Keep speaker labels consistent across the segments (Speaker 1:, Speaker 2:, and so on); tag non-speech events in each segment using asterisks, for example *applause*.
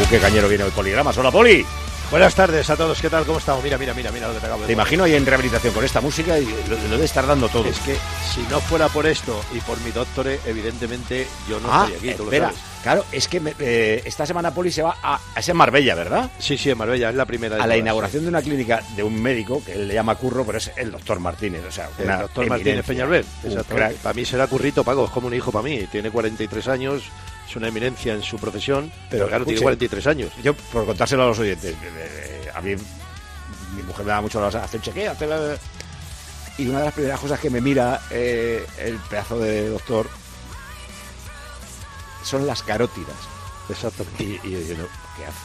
Speaker 1: Uh, qué cañero viene el poligrama. Hola, Poli.
Speaker 2: Buenas tardes a todos, ¿qué tal? ¿Cómo estamos? Mira, mira, mira, mira lo que te acabo de
Speaker 1: Te imagino ahí en rehabilitación con esta música y lo, lo debe estar dando todo.
Speaker 2: Es que si no fuera por esto y por mi doctore, evidentemente yo no
Speaker 1: ah,
Speaker 2: estaría aquí, tú
Speaker 1: espera,
Speaker 2: lo sabes.
Speaker 1: claro, es que me- eh, esta semana Poli se va a, a ese Marbella, ¿verdad?
Speaker 2: Sí, sí, en Marbella, es la primera. de
Speaker 1: A la inauguración de una clínica de un médico que él le llama Curro, pero es el doctor Martínez. O sea,
Speaker 2: sí. El doctor Martínez. Peñalver.
Speaker 1: Crack.
Speaker 2: Para mí será currito, Paco, es como un hijo para mí. Tiene 43 años, es una eminencia en su profesión, pero claro, tiene
Speaker 1: escuche,
Speaker 2: 43 años.
Speaker 1: Yo, por contárselo a los oyentes, eh, eh, a mí, mi mujer me da mucho las hace un chequeo, hace la- y una de las primeras cosas que me mira eh, el pedazo de doctor son las carótidas.
Speaker 2: Exactamente.
Speaker 1: Y, y yo diciendo, ¿qué hace?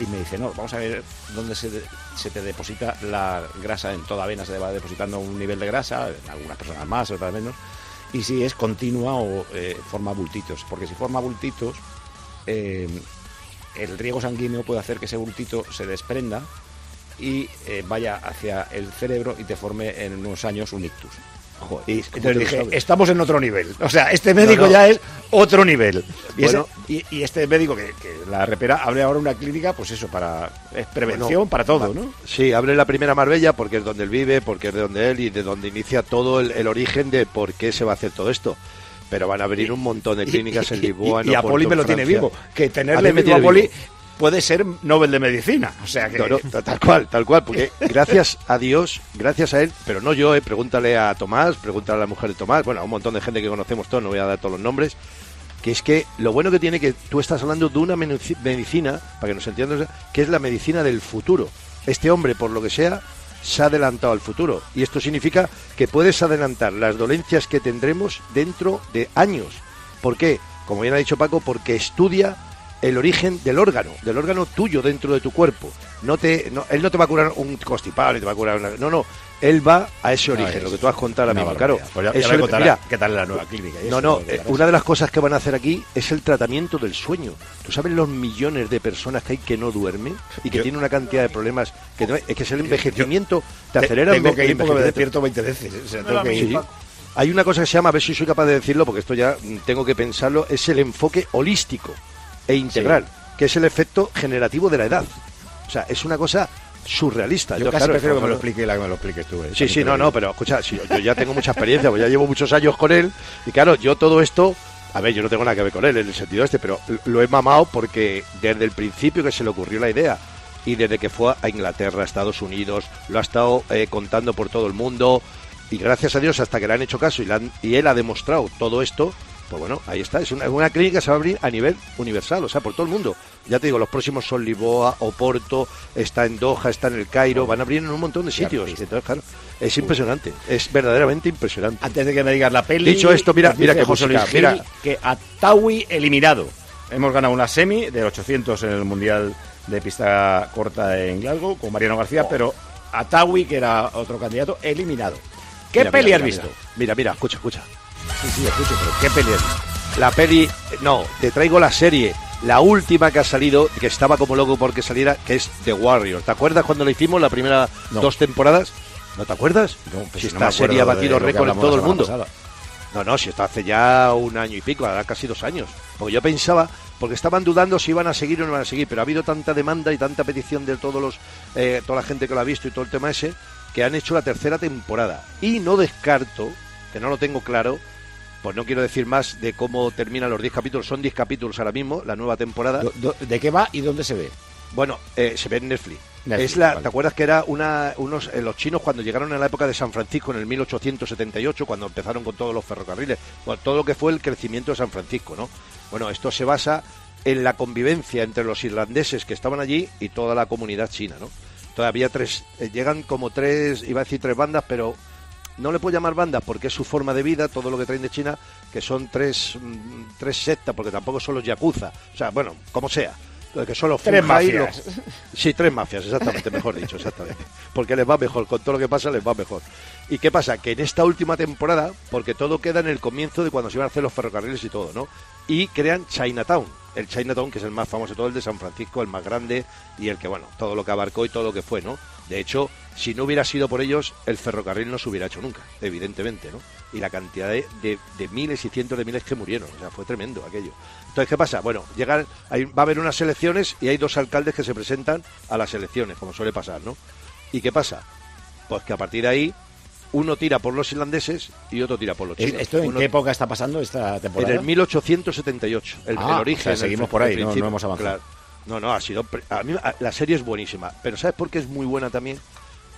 Speaker 1: Y me dice, no, vamos a ver dónde se, de- se te deposita la grasa. En toda vena se va depositando un nivel de grasa, en algunas personas más, otras menos. Y si es continua o eh, forma bultitos. Porque si forma bultitos, eh, el riego sanguíneo puede hacer que ese bultito se desprenda y eh, vaya hacia el cerebro y te forme en unos años un ictus.
Speaker 2: Joder,
Speaker 1: Y
Speaker 2: ¿cómo te
Speaker 1: entonces dije, estamos en otro nivel. O sea, este médico
Speaker 2: No, no.
Speaker 1: ya es otro nivel. Y, ese- y- y este médico que, que la repera abre ahora una clínica, pues eso, para es prevención,
Speaker 2: Bueno,
Speaker 1: para todo, ¿no?
Speaker 2: Sí, abre la primera Marbella porque es donde él vive, porque es de donde él y de donde inicia todo el, el origen de por qué se va a hacer todo esto. Pero van a abrir un montón de clínicas en Lisboa,
Speaker 1: y,
Speaker 2: en
Speaker 1: y a Poli me lo tiene vivo. Que
Speaker 2: A
Speaker 1: tenerle
Speaker 2: me
Speaker 1: vivo a Poli
Speaker 2: vivo.
Speaker 1: Puede ser Nobel de Medicina. O sea que...
Speaker 2: No, no, tal cual, tal cual, porque *laughs* gracias a Dios, gracias a él, pero no yo, eh, pregúntale a Tomás, pregúntale a la mujer de Tomás, bueno, a un montón de gente que conocemos todos, no voy a dar todos los nombres, que es que lo bueno que tiene que tú estás hablando de una medicina, para que nos entiendas, que es la medicina del futuro. Este hombre, por lo que sea, se ha adelantado al futuro. Y esto significa que puedes adelantar las dolencias que tendremos dentro de años. ¿Por qué? Como bien ha dicho Paco, porque estudia el origen del órgano, del órgano tuyo dentro de tu cuerpo. No te, no- él no te va a curar un constipado, ni te va a curar una... No, no, él va a ese origen,
Speaker 1: es
Speaker 2: lo que tú has contado ahora mismo, claro.
Speaker 1: Pues ya- ya
Speaker 2: Eso
Speaker 1: contará
Speaker 2: mira,
Speaker 1: qué tal la nueva clínica. y
Speaker 2: no,
Speaker 1: eso
Speaker 2: no, eh, una de las cosas que van a hacer aquí es el tratamiento del sueño. ¿Tú sabes los millones de personas que hay que no duermen y que
Speaker 1: Yo-
Speaker 2: tienen una cantidad de problemas que no- es que es el envejecimiento, te
Speaker 1: Te-
Speaker 2: acelera el
Speaker 1: Tengo que ir porque me despierto 20 veces. O sea, tengo que
Speaker 2: Sí. Hay una cosa que se llama, a ver si soy capaz de decirlo, porque esto ya tengo que pensarlo, es el enfoque holístico e integral, que es el efecto generativo de la edad. O sea, es una cosa surrealista.
Speaker 1: Yo
Speaker 2: Entonces,
Speaker 1: casi
Speaker 2: claro,
Speaker 1: prefiero que me lo explique la que me lo expliques tú. eh,
Speaker 2: Sí, sí, no, no, pero escucha, sí, yo ya tengo mucha experiencia, pues ya llevo muchos años con él y claro, yo todo esto, a ver, yo no tengo nada que ver con él en el sentido este, pero lo he mamado porque desde el principio que se le ocurrió la idea y desde que fue a Inglaterra, a Estados Unidos, lo ha estado eh, contando por todo el mundo y gracias a Dios hasta que le han hecho caso y, le han- y él ha demostrado todo esto, pues bueno, ahí está, es una, una clínica que se va a abrir a nivel universal, o sea, por todo el mundo. Ya te digo, los próximos son Lisboa, Oporto, está en Doha, está en el Cairo, van a abrir en un montón de sitios. Entonces, claro, es impresionante, es verdaderamente impresionante.
Speaker 1: Antes de que me digas la peli.
Speaker 2: Dicho esto, mira, mira qué
Speaker 1: José Luis
Speaker 2: mira.
Speaker 1: Que Atawi eliminado. Hemos ganado una semi de 800 en el Mundial de pista corta en Glasgow con Mariano
Speaker 2: Oh.
Speaker 1: García, pero Atawi, que era otro candidato, eliminado. ¿Qué
Speaker 2: Mira,
Speaker 1: peli
Speaker 2: mira,
Speaker 1: has
Speaker 2: mira,
Speaker 1: visto?
Speaker 2: Mira, mira, escucha, escucha.
Speaker 1: Sí, sí, escucho, pero ¿qué peli?
Speaker 2: La peli, no, te traigo la serie, la última que ha salido, que estaba como loco porque saliera, que es The Warrior. ¿Te acuerdas cuando la hicimos la primera
Speaker 1: No.
Speaker 2: dos temporadas? ¿No te acuerdas?
Speaker 1: No, pues
Speaker 2: si
Speaker 1: no
Speaker 2: esta serie ha batido récord en todo el mundo.
Speaker 1: pasada.
Speaker 2: No, no, si esto hace ya un año y pico, ahora casi dos años. Porque yo pensaba, porque estaban dudando si iban a seguir o no iban a seguir, pero ha habido tanta demanda y tanta petición de todos los, eh, toda la gente que lo ha visto y todo el tema ese, que han hecho la tercera temporada. Y no descarto, que no lo tengo claro, pues no quiero decir más de cómo terminan los 10 capítulos, son 10 capítulos ahora mismo, la nueva temporada.
Speaker 1: ¿De qué va y dónde se ve?
Speaker 2: Bueno, eh, se ve en Netflix.
Speaker 1: Netflix,
Speaker 2: es la,
Speaker 1: vale.
Speaker 2: ¿Te acuerdas que era una, unos eh, los chinos cuando llegaron en la época de San Francisco en el 1878, cuando empezaron con todos los ferrocarriles, bueno, todo lo que fue el crecimiento de San Francisco, ¿no? Bueno, esto se basa en la convivencia entre los irlandeses que estaban allí y toda la comunidad china, ¿no? Todavía tres, eh, llegan como tres, iba a decir tres bandas, pero no le puedo llamar bandas porque es su forma de vida, todo lo que traen de China, que son tres, mm, tres sectas, porque tampoco son los yakuza, o sea, bueno, como sea, que son los
Speaker 1: Tres mafias.
Speaker 2: los- Sí, tres mafias, exactamente, mejor dicho, exactamente. Porque les va mejor, con todo lo que pasa les va mejor. ¿Y qué pasa? Que en esta última temporada, porque todo queda en el comienzo de cuando se iban a hacer los ferrocarriles y todo, ¿no? Y crean Chinatown, el Chinatown, que es el más famoso de todo, el de San Francisco, el más grande y el que, bueno, todo lo que abarcó y todo lo que fue, ¿no? De hecho, si no hubiera sido por ellos, el ferrocarril no se hubiera hecho nunca, evidentemente, ¿no? Y la cantidad de, de- miles y cientos de miles que murieron, o sea, fue tremendo aquello. Entonces, ¿qué pasa? Bueno, llegan, hay- va a haber unas elecciones y hay dos alcaldes que se presentan a las elecciones, como suele pasar, ¿no? ¿Y qué pasa? Pues que a partir de ahí, uno tira por los irlandeses y otro tira por los chinos.
Speaker 1: ¿Esto en
Speaker 2: Uno-
Speaker 1: qué época está pasando esta
Speaker 2: en
Speaker 1: temporada?
Speaker 2: el 1878, el,
Speaker 1: Ah,
Speaker 2: el origen.
Speaker 1: o sea, seguimos por ahí, no- hemos avanzado.
Speaker 2: claro. No, no, ha sido. pre- A mí a- la serie es buenísima, pero ¿sabes por qué es muy buena también?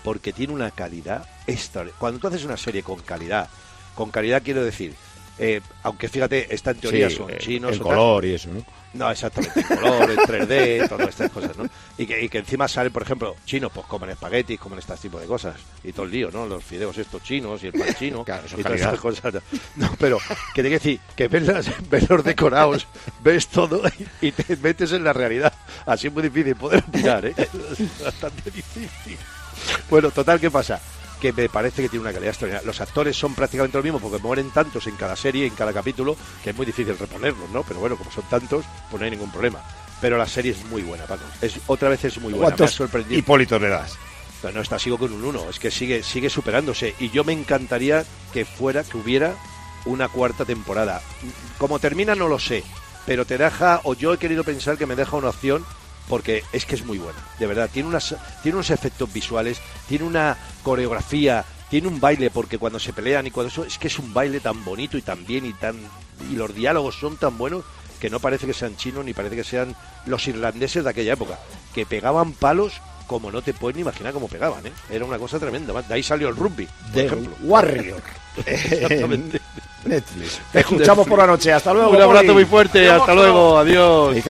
Speaker 2: Porque tiene una calidad extraordinaria. Cuando tú haces una serie con calidad, con calidad quiero decir, eh, aunque fíjate, esta en teoría
Speaker 1: Sí,
Speaker 2: son
Speaker 1: eh,
Speaker 2: chinos.
Speaker 1: el
Speaker 2: o tal.
Speaker 1: color y eso, ¿no?
Speaker 2: No, exactamente, el color, el 3D, *laughs* todas estas cosas, ¿no? Y que, y que encima salen, por ejemplo, chinos, pues comen espaguetis, comen este tipo de cosas, y todo el lío, ¿no? Los fideos estos chinos y el pan chino, *laughs*
Speaker 1: Claro, eso es
Speaker 2: y todas estas cosas. No, pero que te quiero decir, que ves, las- ves los decorados, ves todo y, te metes en la realidad. Así es muy difícil poder opinar, ¿eh? *laughs* Es bastante difícil. Bueno, total, ¿qué pasa? Que me parece que tiene una calidad extraordinaria. Los actores son prácticamente los mismos porque mueren tantos en cada serie, en cada capítulo, que es muy difícil reponerlos, ¿no? Pero bueno, como son tantos, pues no hay ningún problema. Pero la serie es muy buena, Paco. Es, otra vez es muy buena. Me ha
Speaker 1: ¿Cuántos
Speaker 2: sorprendido.
Speaker 1: Hipólitos le das?
Speaker 2: Pero no está, sigo con un 1. Es que sigue, sigue superándose. Y yo me encantaría que fuera, que hubiera una cuarta temporada. Como termina no lo sé, pero te deja, o yo he querido pensar que me deja una opción, porque es que es muy buena, de verdad. Tiene, unas, tiene unos efectos visuales, tiene una coreografía, tiene un baile, porque cuando se pelean y cuando eso, es que es un baile tan bonito y tan bien y tan. Y los diálogos son tan buenos que no parece que sean chinos ni parece que sean los irlandeses de aquella época, que pegaban palos como no te puedes ni imaginar cómo pegaban, ¿eh? Era una cosa tremenda. De ahí salió el rugby, por
Speaker 1: The
Speaker 2: ejemplo.
Speaker 1: Warrior. *laughs*
Speaker 2: Exactamente.
Speaker 1: Netflix. Te escuchamos por la noche. Hasta luego.
Speaker 2: Un abrazo muy fuerte, hasta luego, adiós.